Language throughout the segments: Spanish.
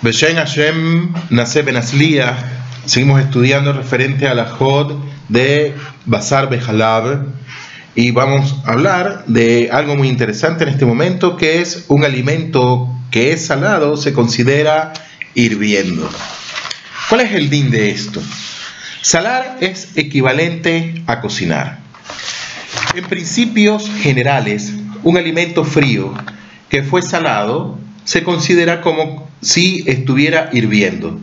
Beshen Hashem Nase Benaslia. Seguimos estudiando referente a la Jod de Bazar Bejalab y vamos a hablar de algo muy interesante en este momento que es un alimento que es salado, se considera hirviendo. ¿Cuál es el din de esto? Salar es equivalente a cocinar. En principios generales, un alimento frío que fue salado se considera como si estuviera hirviendo.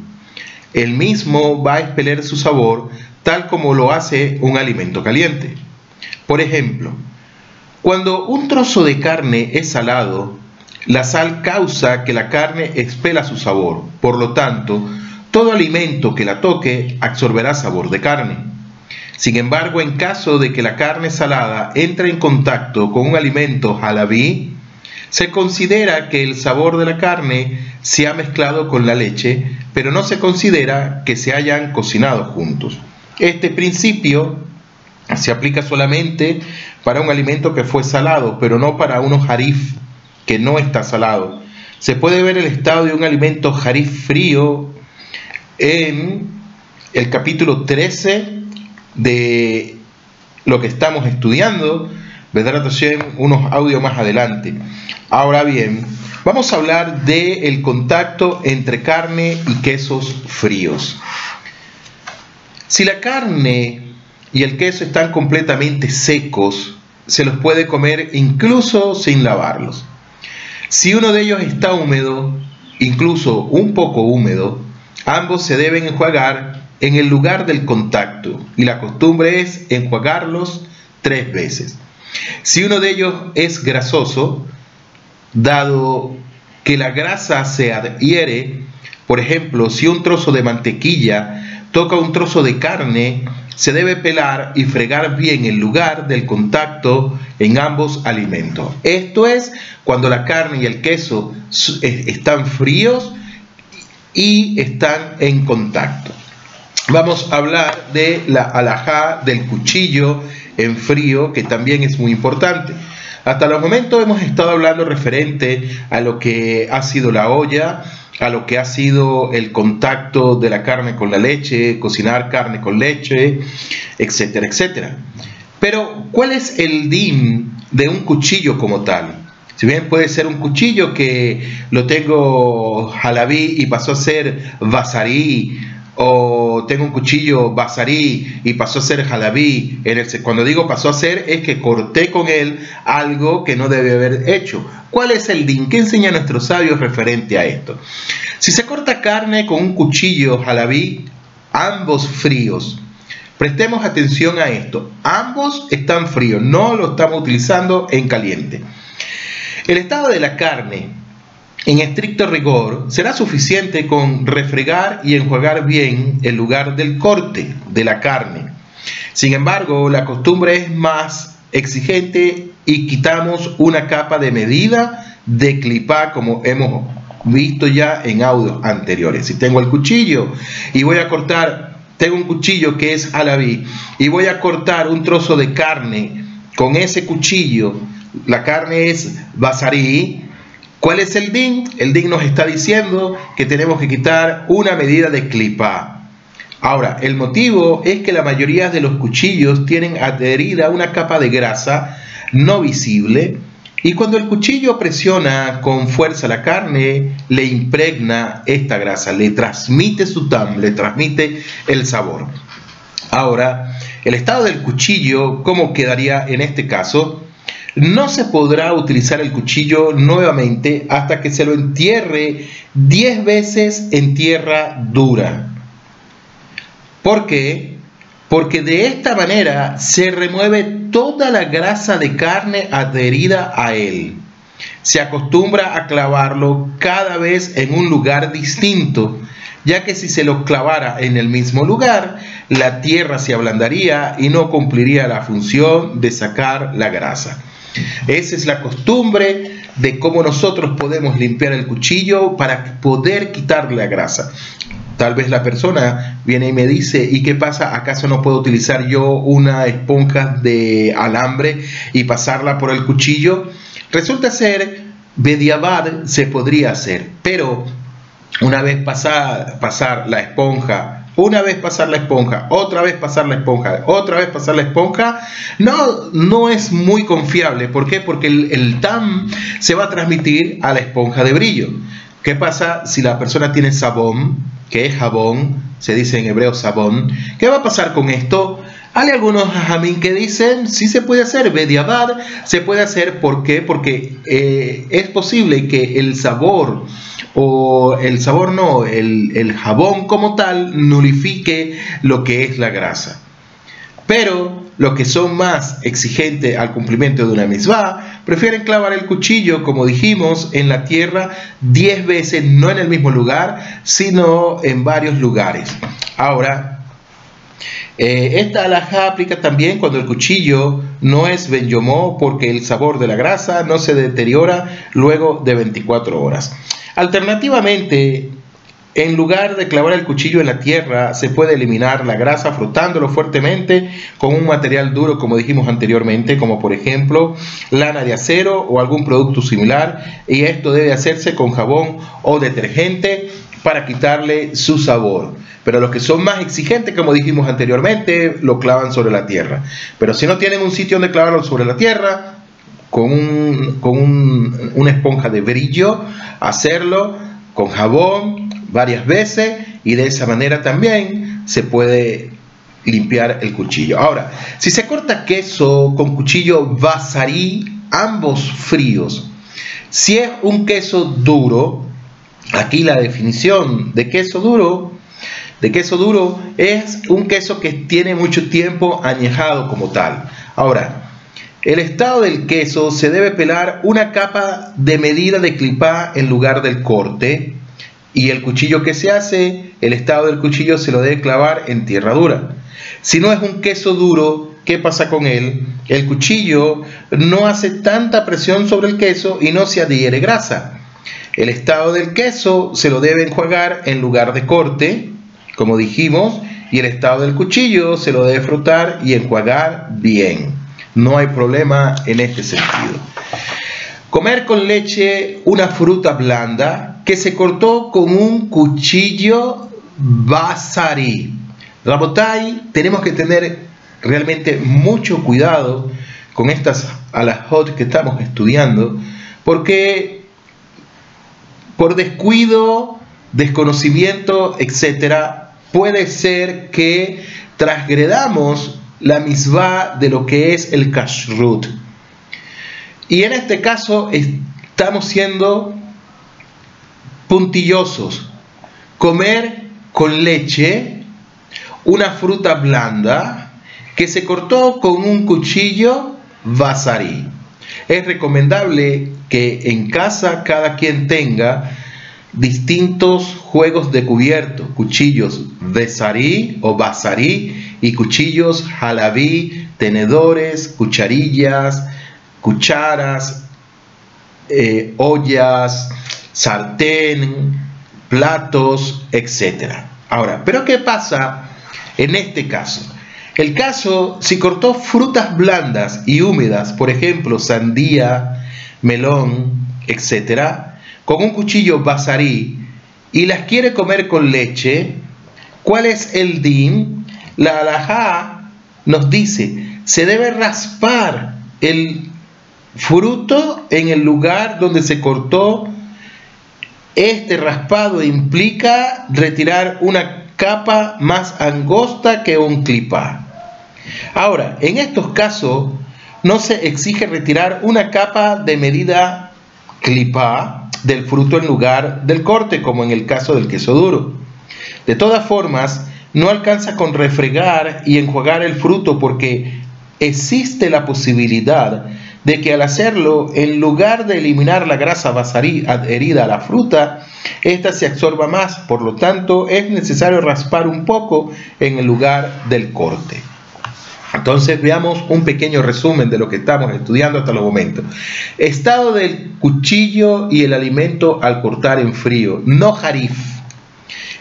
El mismo va a expeler su sabor tal como lo hace un alimento caliente. Por ejemplo, cuando un trozo de carne es salado, la sal causa que la carne expela su sabor. Por lo tanto, todo alimento que la toque absorberá sabor de carne. Sin embargo, en caso de que la carne salada entre en contacto con un alimento halabí, se considera que el sabor de la carne se ha mezclado con la leche, pero no se considera que se hayan cocinado juntos. Este principio se aplica solamente para un alimento que fue salado, pero no para uno jarif que no está salado. Se puede ver el estado de un alimento jarif frío en el capítulo 13 de lo que estamos estudiando, Vedrat unos audios más adelante. Ahora bien, vamos a hablar del el contacto entre carne y quesos fríos. Si la carne y el queso están completamente secos, se los puede comer incluso sin lavarlos. Si uno de ellos está húmedo, incluso un poco húmedo, ambos se deben enjuagar en el lugar del contacto y la costumbre es enjuagarlos tres veces. Si uno de ellos es grasoso, dado que la grasa se adhiere, por ejemplo, si un trozo de mantequilla toca un trozo de carne, se debe pelar y fregar bien el lugar del contacto en ambos alimentos. Esto es cuando la carne y el queso están fríos y están en contacto. Vamos a hablar de la alajá del cuchillo en frío, que también es muy importante. Hasta los momentos hemos estado hablando referente a lo que ha sido la olla, a lo que ha sido el contacto de la carne con la leche, cocinar carne con leche, etcétera, etcétera. Pero, ¿cuál es el din de un cuchillo como tal? Si bien puede ser un cuchillo que lo tengo jalabí y pasó a ser basarí o tengo un cuchillo basarí y pasó a ser jalabí. cuando digo pasó a ser es que corté con él algo que no debe haber hecho. ¿Cuál es el din? ¿Qué enseña nuestros sabios referente a esto? Si se corta carne con un cuchillo jalabí, ambos fríos. Prestemos atención a esto. Ambos están fríos, no lo estamos utilizando en caliente. El estado de la carne en estricto rigor, será suficiente con refregar y enjuagar bien el lugar del corte de la carne. Sin embargo, la costumbre es más exigente y quitamos una capa de medida de clipá como hemos visto ya en audios anteriores. Si tengo el cuchillo y voy a cortar, tengo un cuchillo que es alabí y voy a cortar un trozo de carne con ese cuchillo, la carne es basarí, ¿Cuál es el DIN? El DIN nos está diciendo que tenemos que quitar una medida de clipa. Ahora, el motivo es que la mayoría de los cuchillos tienen adherida una capa de grasa no visible y cuando el cuchillo presiona con fuerza la carne, le impregna esta grasa, le transmite su tam, le transmite el sabor. Ahora, el estado del cuchillo, ¿cómo quedaría en este caso? No se podrá utilizar el cuchillo nuevamente hasta que se lo entierre 10 veces en tierra dura. ¿Por qué? Porque de esta manera se remueve toda la grasa de carne adherida a él. Se acostumbra a clavarlo cada vez en un lugar distinto, ya que si se lo clavara en el mismo lugar, la tierra se ablandaría y no cumpliría la función de sacar la grasa. Esa es la costumbre de cómo nosotros podemos limpiar el cuchillo para poder quitarle la grasa. Tal vez la persona viene y me dice, ¿y qué pasa? ¿Acaso no puedo utilizar yo una esponja de alambre y pasarla por el cuchillo? Resulta ser, Bediabad se podría hacer, pero una vez pasar, pasar la esponja una vez pasar la esponja, otra vez pasar la esponja, otra vez pasar la esponja, no, no es muy confiable. ¿Por qué? Porque el, el TAM se va a transmitir a la esponja de brillo. ¿Qué pasa si la persona tiene sabón, que es jabón, se dice en hebreo sabón? ¿Qué va a pasar con esto? Hay algunos jamín que dicen, sí se puede hacer, bediabad, se puede hacer, ¿por qué? Porque eh, es posible que el sabor, o el sabor no, el, jabón como tal, nulifique lo que es la grasa. Pero los que son más exigentes al cumplimiento de una misma prefieren clavar el cuchillo, como dijimos, en la tierra 10 veces, no en el mismo lugar, sino en varios lugares. Ahora, eh, esta alhaja aplica también cuando el cuchillo no es benyomó porque el sabor de la grasa no se deteriora luego de 24 horas. Alternativamente, en lugar de clavar el cuchillo en la tierra, se puede eliminar la grasa frotándolo fuertemente con un material duro, como dijimos anteriormente, como por ejemplo lana de acero o algún producto similar. Y esto debe hacerse con jabón o detergente para quitarle su sabor. Pero los que son más exigentes, como dijimos anteriormente, lo clavan sobre la tierra. Pero si no tienen un sitio donde clavarlo sobre la tierra, con, una esponja de brillo, hacerlo con jabón varias veces y de esa manera también se puede limpiar el cuchillo. Ahora, si se corta queso con cuchillo basarí, ambos fríos, si es un queso duro, aquí la definición de queso duro de queso duro es un queso que tiene mucho tiempo añejado como tal. Ahora, el estado del queso se debe pelar una capa de medida de clipá en lugar del corte y el cuchillo que se hace, el estado del cuchillo se lo debe clavar en tierra dura. Si no es un queso duro, ¿qué pasa con él? El cuchillo no hace tanta presión sobre el queso y no se adhiere grasa. El estado del queso se lo debe enjuagar en lugar de corte como dijimos, y el estado del cuchillo se lo debe frotar y enjuagar bien. No hay problema en este sentido. Comer con leche una fruta blanda que se cortó con un cuchillo basari. Rabotay, tenemos que tener realmente mucho cuidado con estas alajot que estamos estudiando, porque por descuido, desconocimiento, etcétera, puede ser que transgredamos la misma de lo que es el kashrut. Y en este caso estamos siendo puntillosos. Comer con leche una fruta blanda que se cortó con un cuchillo basarí. Es recomendable que en casa cada quien tenga distintos juegos de cubierto, cuchillos besarí o basarí y cuchillos jalabí, tenedores, cucharillas, cucharas, eh, ollas, sartén, platos, etc. Ahora, ¿pero qué pasa en este caso? El caso, si cortó frutas blandas y húmedas, por ejemplo, sandía, melón, etcétera, con un cuchillo basarí y las quiere comer con leche, ¿cuál es el din? La alajá nos dice, se debe raspar el fruto en el lugar donde se cortó. Este raspado implica retirar una capa más angosta que un clipa. Ahora, en estos casos no se exige retirar una capa de medida clipa del fruto en lugar del corte, como en el caso del queso duro. De todas formas, no alcanza con refregar y enjuagar el fruto porque existe la posibilidad de que al hacerlo, en lugar de eliminar la grasa adherida a la fruta, ésta se absorba más, por lo tanto es necesario raspar un poco en el lugar del corte. Entonces veamos un pequeño resumen de lo que estamos estudiando hasta los momentos. Estado del cuchillo y el alimento al cortar en frío, no jarif.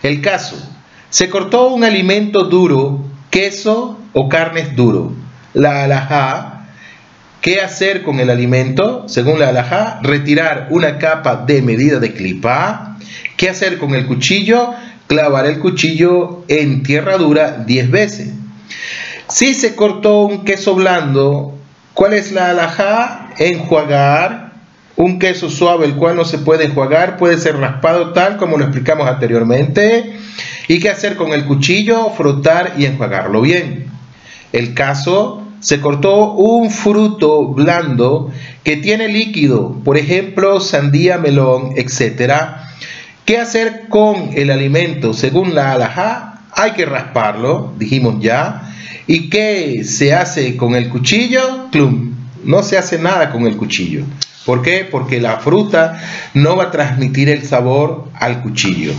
El caso, se cortó un alimento duro, queso o carnes duro. La alajá, ¿qué hacer con el alimento? Según la alajá, retirar una capa de medida de clipa ¿Qué hacer con el cuchillo? Clavar el cuchillo en tierra dura 10 veces. Si se cortó un queso blando, ¿cuál es la alhaja? Enjuagar un queso suave, el cual no se puede enjuagar, puede ser raspado tal como lo explicamos anteriormente. ¿Y qué hacer con el cuchillo? Frotar y enjuagarlo bien. El caso, se cortó un fruto blando que tiene líquido, por ejemplo, sandía, melón, etc. ¿Qué hacer con el alimento? Según la alhaja, hay que rasparlo, dijimos ya. ¿Y qué se hace con el cuchillo? Clum. No se hace nada con el cuchillo. ¿Por qué? Porque la fruta no va a transmitir el sabor al cuchillo.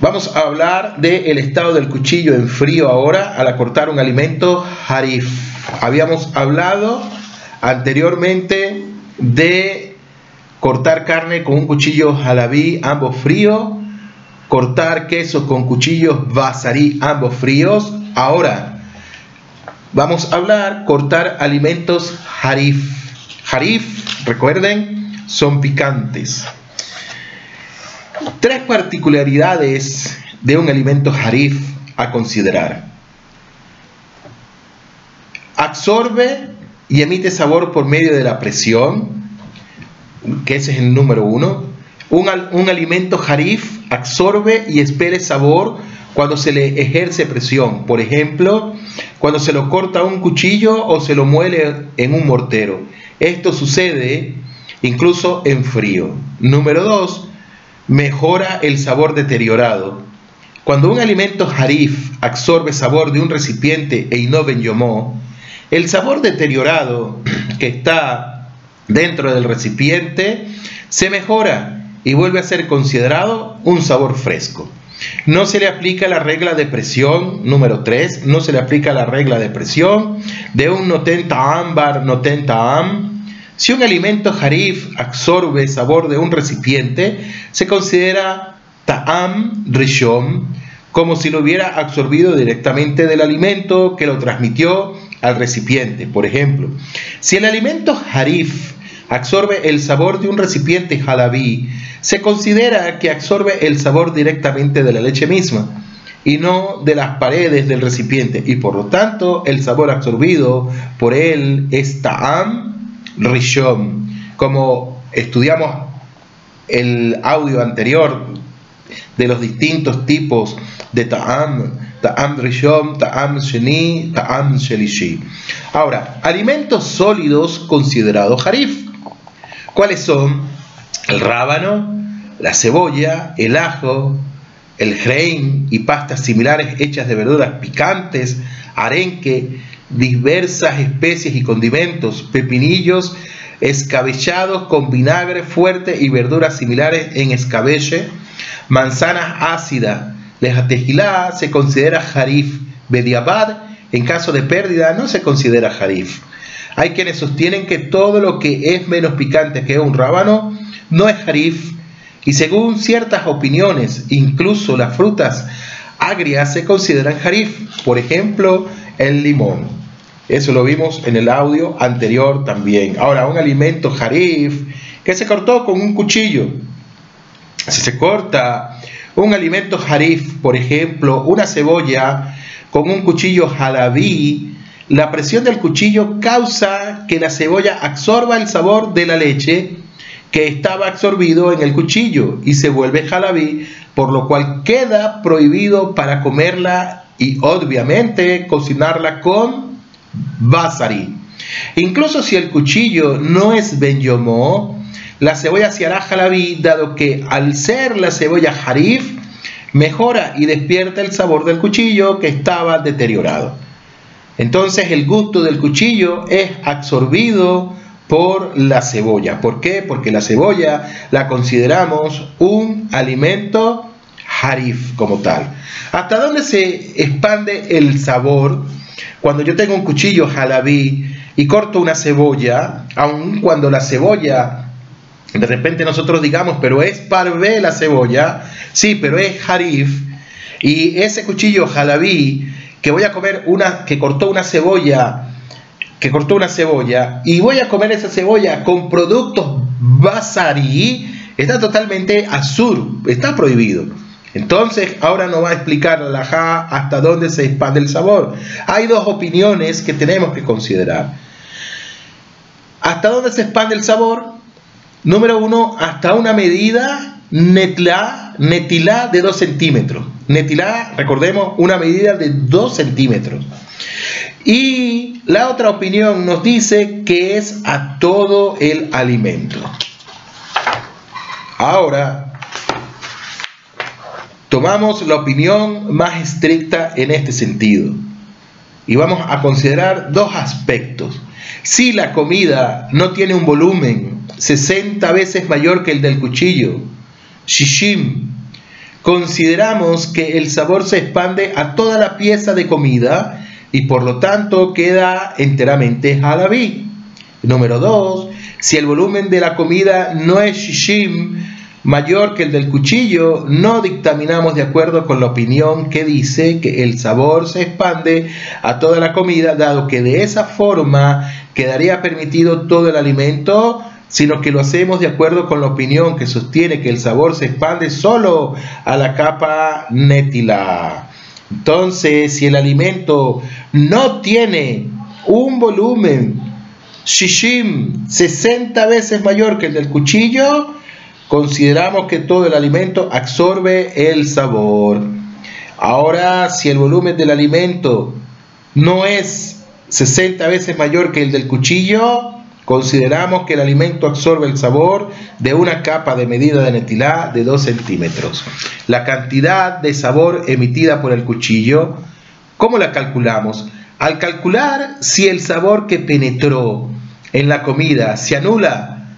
Vamos a hablar del estado del cuchillo en frío ahora al acortar un alimento harif. Habíamos hablado anteriormente de cortar carne con un cuchillo jalabí, ambos fríos, cortar queso con cuchillos basarí, ambos fríos. Ahora vamos a hablar cortar alimentos harif. Harif, recuerden, son picantes. Tres particularidades de un alimento harif a considerar. Absorbe y emite sabor por medio de la presión, que ese es el número uno. Un, alimento harif absorbe y espere sabor cuando se le ejerce presión. Por ejemplo, cuando se lo corta un cuchillo o se lo muele en un mortero. Esto sucede incluso en frío. Número dos, mejora el sabor deteriorado. Cuando un alimento harif absorbe sabor de un recipiente e no yomó, el sabor deteriorado que está dentro del recipiente se mejora y vuelve a ser considerado un sabor fresco. No se le aplica la regla de presión número 3, no se le aplica la regla de presión de un noten ta'am bar noten ta'am. Si un alimento harif absorbe sabor de un recipiente, se considera ta'am rishom, como si lo hubiera absorbido directamente del alimento que lo transmitió al recipiente. Por ejemplo, si el alimento harif absorbe el sabor de un recipiente halabí, se considera que absorbe el sabor directamente de la leche misma y no de las paredes del recipiente y por lo tanto el sabor absorbido por él es ta'am rishon. Como estudiamos el audio anterior de los distintos tipos de ta'am, ta'am rishon, ta'am sheni, ta'am shelishi. Ahora, alimentos sólidos considerados harif. ¿Cuáles son? El rábano, la cebolla, el ajo, el grein y pastas similares hechas de verduras picantes, arenque, diversas especies y condimentos, pepinillos escabellados con vinagre fuerte y verduras similares en escabeche, manzanas ácidas, lejatejilá se considera jarif, bediabad en caso de pérdida no se considera jarif. Hay quienes sostienen que todo lo que es menos picante que un rábano no es harif y según ciertas opiniones, incluso las frutas agrias se consideran harif, por ejemplo, el limón. Eso lo vimos en el audio anterior también. Ahora, un alimento harif que se cortó con un cuchillo. Si se corta un alimento harif, por ejemplo, una cebolla con un cuchillo jalabí, la presión del cuchillo causa que la cebolla absorba el sabor de la leche que estaba absorbido en el cuchillo y se vuelve jalabí, por lo cual queda prohibido para comerla y obviamente cocinarla con basari. Incluso si el cuchillo no es benyomó, la cebolla se hará jalabí, dado que al ser la cebolla harif, mejora y despierta el sabor del cuchillo que estaba deteriorado. Entonces el gusto del cuchillo es absorbido por la cebolla. ¿Por qué? Porque la cebolla la consideramos un alimento harif como tal. ¿Hasta dónde se expande el sabor? Cuando yo tengo un cuchillo jalabí y corto una cebolla, aun cuando la cebolla de repente nosotros digamos, pero es parvé la cebolla, sí, pero es harif, y ese cuchillo jalabí que voy a comer una, que cortó una cebolla, que cortó una cebolla, y voy a comer esa cebolla con productos basari está totalmente azul, está prohibido. Entonces, ahora nos va a explicar la ja hasta dónde se expande el sabor. Hay dos opiniones que tenemos que considerar. ¿Hasta dónde se expande el sabor? Número uno, hasta una medida netilá, netilá de 2 centímetros. Netilá, recordemos, una medida de 2 centímetros. Y la otra opinión nos dice que es a todo el alimento. Ahora, tomamos la opinión más estricta en este sentido y vamos a considerar dos aspectos. Si la comida no tiene un volumen 60 veces mayor que el del cuchillo, shishim, consideramos que el sabor se expande a toda la pieza de comida y por lo tanto queda enteramente halabí. Número 2. Si el volumen de la comida no es shishim mayor que el del cuchillo, no dictaminamos de acuerdo con la opinión que dice que el sabor se expande a toda la comida, dado que de esa forma quedaría permitido todo el alimento, sino que lo hacemos de acuerdo con la opinión que sostiene que el sabor se expande solo a la capa nétila. Entonces, si el alimento no tiene un volumen shishim 60 veces mayor que el del cuchillo, consideramos que todo el alimento absorbe el sabor. Ahora, si el volumen del alimento no es 60 veces mayor que el del cuchillo, consideramos que el alimento absorbe el sabor de una capa de medida de netilá de 2 centímetros. La cantidad de sabor emitida por el cuchillo, ¿cómo la calculamos? Al calcular si el sabor que penetró en la comida se anula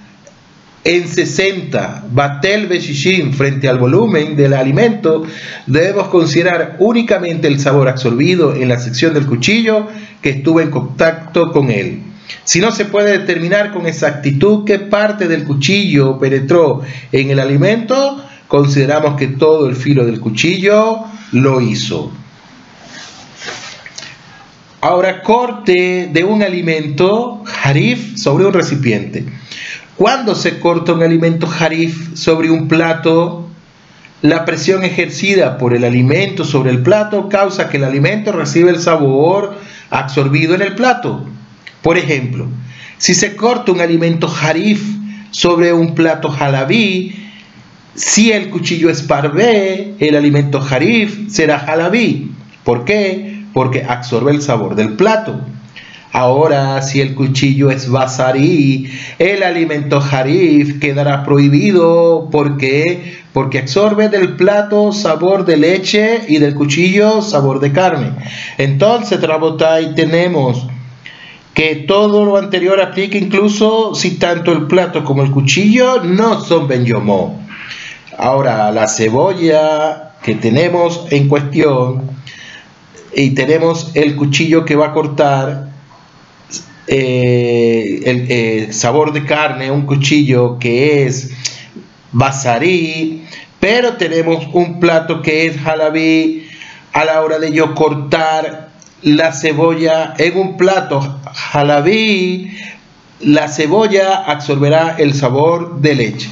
en 60 batel beshishim frente al volumen del alimento, debemos considerar únicamente el sabor absorbido en la sección del cuchillo que estuvo en contacto con él. Si no se puede determinar con exactitud qué parte del cuchillo penetró en el alimento, consideramos que todo el filo del cuchillo lo hizo. Ahora, corte de un alimento harif sobre un recipiente. Cuando se corta un alimento harif sobre un plato, la presión ejercida por el alimento sobre el plato causa que el alimento reciba el sabor absorbido en el plato. Por ejemplo, si se corta un alimento harif sobre un plato halabí, si el cuchillo es parvé, el alimento harif será halabí. ¿Por qué? Porque absorbe el sabor del plato. Ahora, si el cuchillo es basarí, el alimento harif quedará prohibido. ¿Por qué? Porque absorbe del plato sabor de leche y del cuchillo sabor de carne. Entonces, Trabotai, tenemos que todo lo anterior aplica incluso si tanto el plato como el cuchillo no son benyomó. Ahora, la cebolla que tenemos en cuestión y tenemos el cuchillo que va a cortar eh, el eh, sabor de carne, un cuchillo que es basarí, pero tenemos un plato que es jalabí a la hora de yo cortar la cebolla en un plato jalabí, la cebolla absorberá el sabor de leche.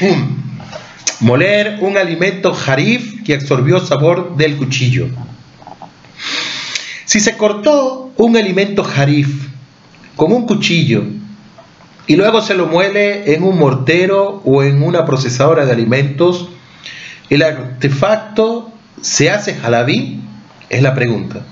Moler un alimento jarif que absorbió sabor del cuchillo. Si se cortó un alimento jarif con un cuchillo y luego se lo muele en un mortero o en una procesadora de alimentos, el artefacto se hace jalabí es la pregunta.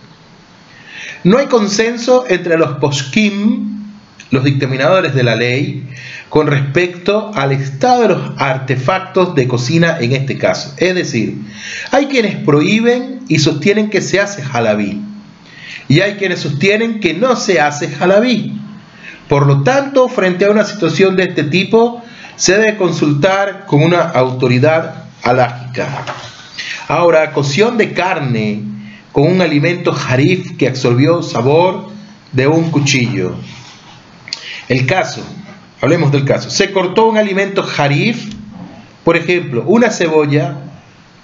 No hay consenso entre los poskim, los dictaminadores de la ley, con respecto al estado de los artefactos de cocina en este caso. Es decir, hay quienes prohíben y sostienen que se hace jalabí. Y hay quienes sostienen que no se hace jalabí. Por lo tanto, frente a una situación de este tipo, se debe consultar con una autoridad alágica. Ahora, cocción de carne con un alimento jarif que absorbió sabor de un cuchillo. El caso, hablemos del caso, se cortó un alimento jarif, por ejemplo, una cebolla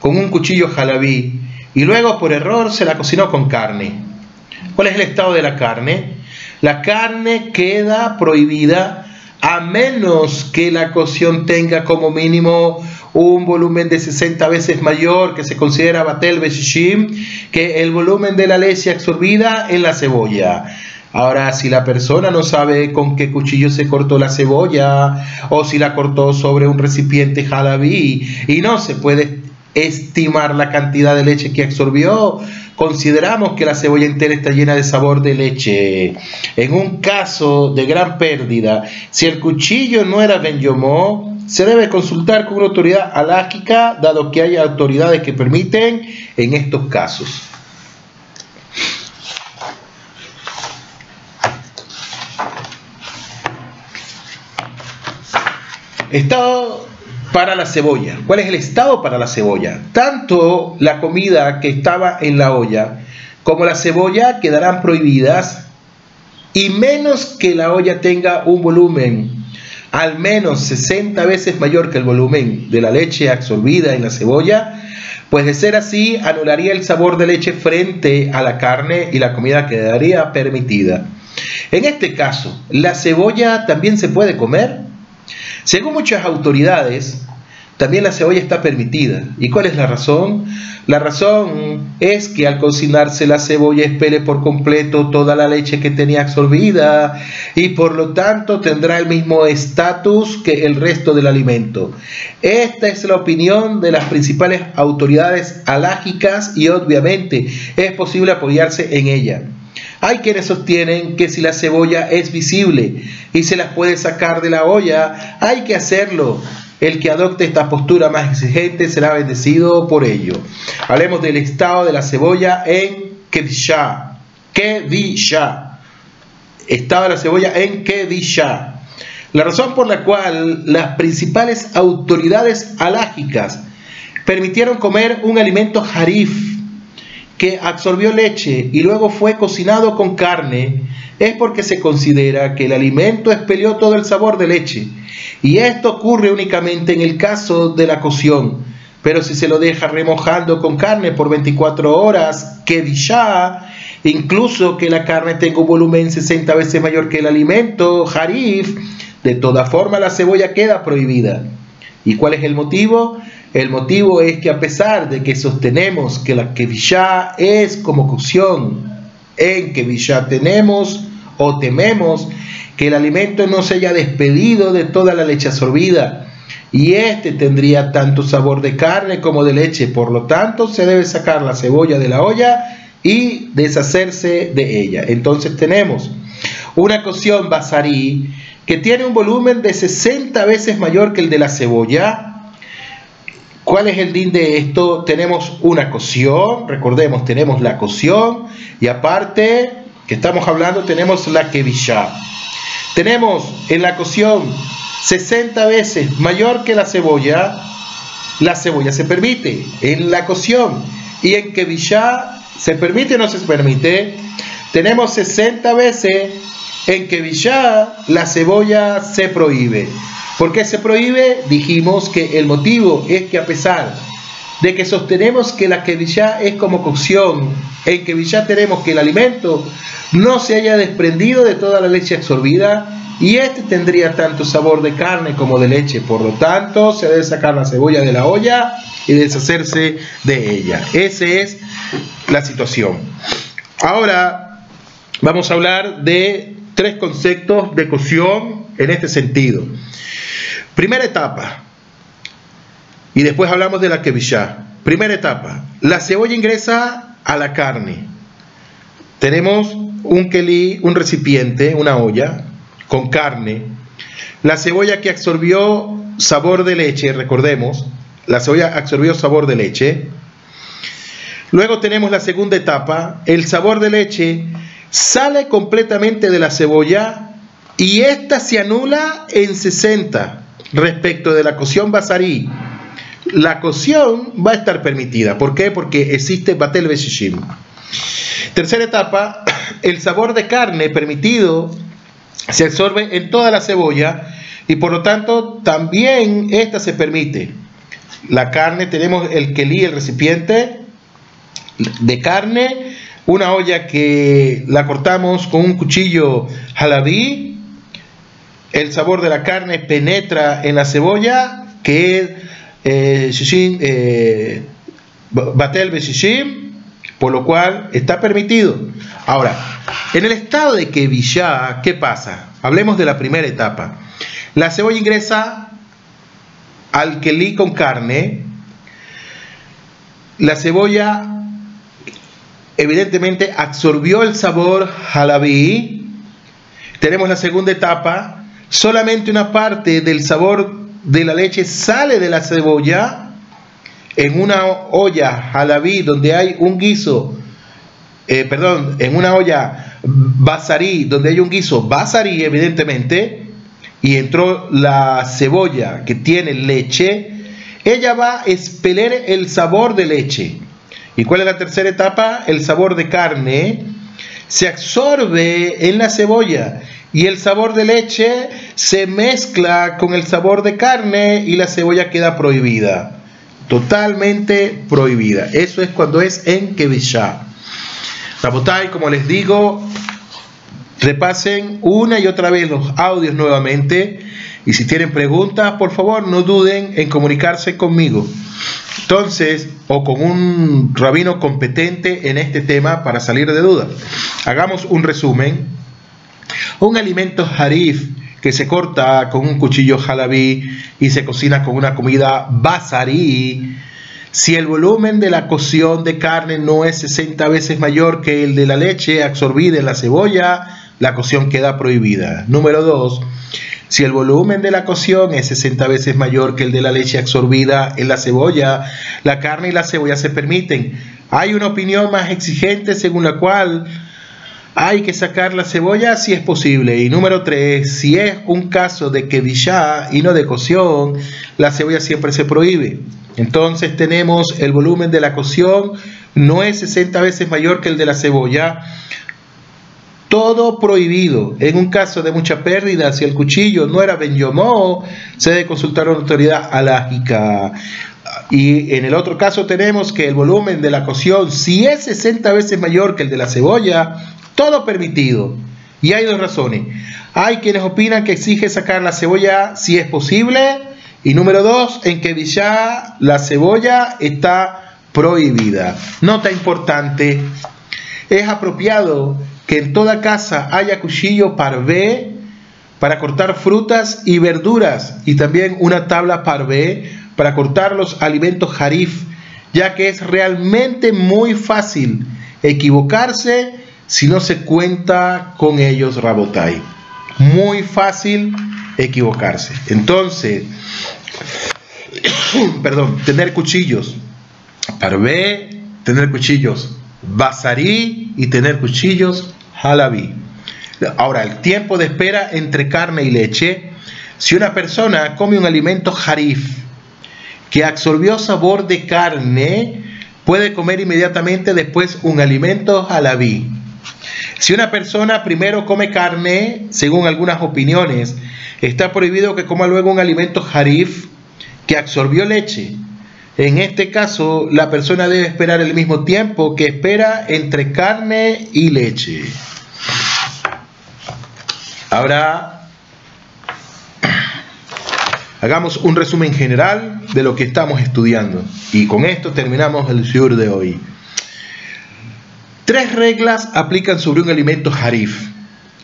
con un cuchillo jalabí y luego por error se la cocinó con carne. ¿Cuál es el estado de la carne? La carne queda prohibida a menos que la cocción tenga como mínimo un volumen de 60 veces mayor que se considera Batel Beshishim que el volumen de la leche absorbida en la cebolla. Ahora, si la persona no sabe con qué cuchillo se cortó la cebolla o si la cortó sobre un recipiente jalabí y no se puede estimar la cantidad de leche que absorbió, consideramos que la cebolla entera está llena de sabor de leche. En un caso de gran pérdida, si el cuchillo no era Ben se debe consultar con una autoridad alágica, dado que hay autoridades que permiten en estos casos. Estado para la cebolla. ¿Cuál es el estado para la cebolla? Tanto la comida que estaba en la olla como la cebolla quedarán prohibidas y menos que la olla tenga un volumen al menos 60 veces mayor que el volumen de la leche absorbida en la cebolla, pues de ser así anularía el sabor de leche frente a la carne y la comida quedaría permitida. En este caso, ¿la cebolla también se puede comer? Según muchas autoridades, también la cebolla está permitida. ¿Y cuál es la razón? La razón es que al cocinarse la cebolla expele por completo toda la leche que tenía absorbida y por lo tanto tendrá el mismo estatus que el resto del alimento. Esta es la opinión de las principales autoridades alágicas y obviamente es posible apoyarse en ella. Hay quienes sostienen que si la cebolla es visible y se la puede sacar de la olla, hay que hacerlo. El que adopte esta postura más exigente será bendecido por ello. Hablemos del estado de la cebolla en Kedisha. Kedisha. Estado de la cebolla en Kedisha. La razón por la cual las principales autoridades alágicas permitieron comer un alimento harif que absorbió leche y luego fue cocinado con carne, es porque se considera que el alimento expelió todo el sabor de leche. Y esto ocurre únicamente en el caso de la cocción. Pero si se lo deja remojando con carne por 24 horas, que ya, incluso que la carne tenga un volumen 60 veces mayor que el alimento, harif, de toda forma la cebolla queda prohibida. ¿Y cuál es el motivo? El motivo es que a pesar de que sostenemos que la Kevishá es como cocción, en Kevishá tenemos o tememos que el alimento no se haya despedido de toda la leche absorbida y este tendría tanto sabor de carne como de leche, por lo tanto se debe sacar la cebolla de la olla y deshacerse de ella. Entonces tenemos una cocción basarí que tiene un volumen de 60 veces mayor que el de la cebolla, ¿Cuál es el din de esto? Tenemos una cocción, recordemos, tenemos la cocción y aparte que estamos hablando tenemos la kevisha. Tenemos en la cocción 60 veces mayor que la cebolla, la cebolla se permite en la cocción y en kevisha se permite o no se permite. Tenemos 60 veces en kevisha la cebolla se prohíbe. ¿Por qué se prohíbe? Dijimos que el motivo es que a pesar de que sostenemos que la Kevishá es como cocción, en Kevishá tenemos que el alimento no se haya desprendido de toda la leche absorbida y este tendría tanto sabor de carne como de leche. Por lo tanto, se debe sacar la cebolla de la olla y deshacerse de ella. Esa es la situación. Ahora vamos a hablar de tres conceptos de cocción en este sentido. Primera etapa. Y después hablamos de la kevishá. Primera etapa. La cebolla ingresa a la carne. Tenemos un kelí, un recipiente, una olla con carne. La cebolla que absorbió sabor de leche, recordemos, la cebolla absorbió sabor de leche. Luego tenemos la segunda etapa, el sabor de leche sale completamente de la cebolla y esta se anula en 60 respecto de la cocción basarí, la cocción va a estar permitida. ¿Por qué? Porque existe Batel Beshishim. Tercera etapa, el sabor de carne permitido se absorbe en toda la cebolla y por lo tanto también esta se permite. La carne, tenemos el kelí, el recipiente de carne, una olla que la cortamos con un cuchillo halabí el sabor de la carne penetra en la cebolla, que es eh, eh, Batel Beshishim, por lo cual está permitido. Ahora, en el estado de Kevishá, ¿qué pasa? Hablemos de la primera etapa. La cebolla ingresa al kelí con carne. La cebolla evidentemente absorbió el sabor halabí. Tenemos la segunda etapa. Solamente una parte del sabor de la leche sale de la cebolla en una olla halabí donde hay un guiso, eh, perdón, en una olla basarí donde hay un guiso basarí evidentemente, y entró la cebolla que tiene leche, ella va a expeler el sabor de leche. ¿Y cuál es la tercera etapa? El sabor de carne se absorbe en la cebolla y el sabor de leche se mezcla con el sabor de carne y la cebolla queda prohibida. Totalmente prohibida. Eso es cuando es en Kevishá. Rabotai, como les digo, repasen una y otra vez los audios nuevamente y si tienen preguntas, por favor, no duden en comunicarse conmigo. Entonces, o con un rabino competente en este tema para salir de dudas. Hagamos un resumen. Un alimento harif que se corta con un cuchillo halabí y se cocina con una comida basarí. Si el volumen de la cocción de carne no es 60 veces mayor que el de la leche absorbida en la cebolla, la cocción queda prohibida. Número 2. Si el volumen de la cocción es 60 veces mayor que el de la leche absorbida en la cebolla, la carne y la cebolla se permiten. Hay una opinión más exigente según la cual hay que sacar la cebolla si es posible. Y número 3, si es un caso de que y no de cocción, la cebolla siempre se prohíbe. Entonces tenemos el volumen de la cocción no es 60 veces mayor que el de la cebolla todo prohibido. En un caso de mucha pérdida, si el cuchillo no era Ben se debe consultar a una autoridad alágica. Y en el otro caso tenemos que el volumen de la cocción, si es 60 veces mayor que el de la cebolla, todo permitido. Y hay dos razones. Hay quienes opinan que exige sacar la cebolla si es posible. Y número dos, en que ya la cebolla está prohibida. Nota importante, es apropiado que en toda casa haya cuchillo parvé para cortar frutas y verduras y también una tabla parvé para cortar los alimentos jarif, ya que es realmente muy fácil equivocarse si no se cuenta con ellos rabotai. Muy fácil equivocarse. Entonces, perdón, tener cuchillos parvé, tener cuchillos basarí y tener cuchillos halabí. Ahora, el tiempo de espera entre carne y leche. Si una persona come un alimento harif que absorbió sabor de carne, puede comer inmediatamente después un alimento halabí. Si una persona primero come carne, según algunas opiniones, está prohibido que coma luego un alimento harif que absorbió leche. En este caso, la persona debe esperar el mismo tiempo que espera entre carne y leche. Ahora, hagamos un resumen general de lo que estamos estudiando. Y con esto terminamos el sur de hoy. Tres reglas aplican sobre un alimento harif.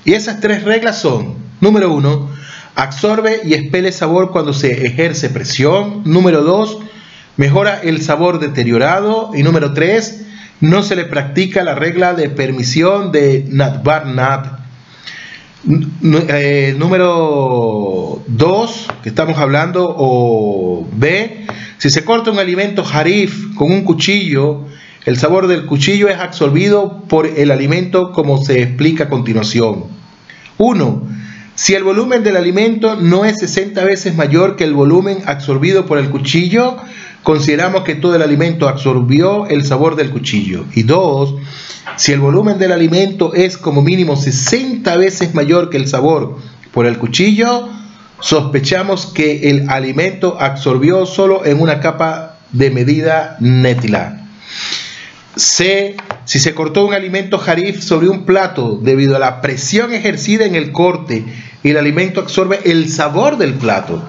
Y esas tres reglas son, número uno, absorbe y expele sabor cuando se ejerce presión. Número dos, mejora el sabor deteriorado. Y número 3, no se le practica la regla de permisión de Natbar Nat. Eh, número 2, que estamos hablando, o B, si se corta un alimento harif con un cuchillo, el sabor del cuchillo es absorbido por el alimento como se explica a continuación. 1. Si el volumen del alimento no es 60 veces mayor que el volumen absorbido por el cuchillo, consideramos que todo el alimento absorbió el sabor del cuchillo. Y dos, si el volumen del alimento es como mínimo 60 veces mayor que el sabor por el cuchillo, sospechamos que el alimento absorbió solo en una capa de medida netila. C. Si se cortó un alimento jarif sobre un plato debido a la presión ejercida en el corte y el alimento absorbe el sabor del plato.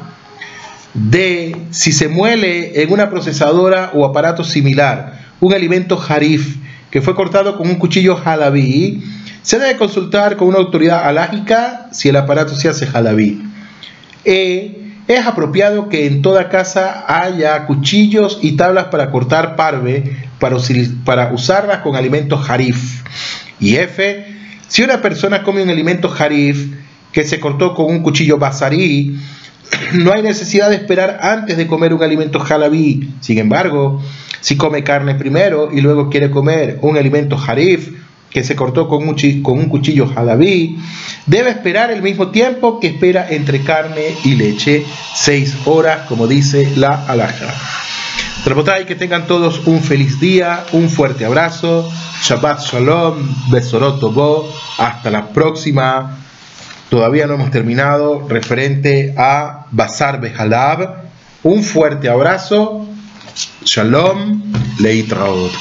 D. Si se muele en una procesadora o aparato similar un alimento jarif que fue cortado con un cuchillo jalabí, se debe consultar con una autoridad alágica si el aparato se hace jalabí. E. Es apropiado que en toda casa haya cuchillos y tablas para cortar parve para, para usarlas con alimentos jarif. Y F. Si una persona come un alimento jarif que se cortó con un cuchillo basarí, no hay necesidad de esperar antes de comer un alimento jalabí. Sin embargo, si come carne primero y luego quiere comer un alimento jarif, que se cortó con un cuchillo jalabí, debe esperar el mismo tiempo que espera entre carne y leche, seis horas, como dice la alhaja. Que tengan todos un feliz día, un fuerte abrazo, Shabbat Shalom, Besorot Bo, hasta la próxima. Todavía no hemos terminado referente a Bazar Behalab. Un fuerte abrazo, Shalom, Leitraot.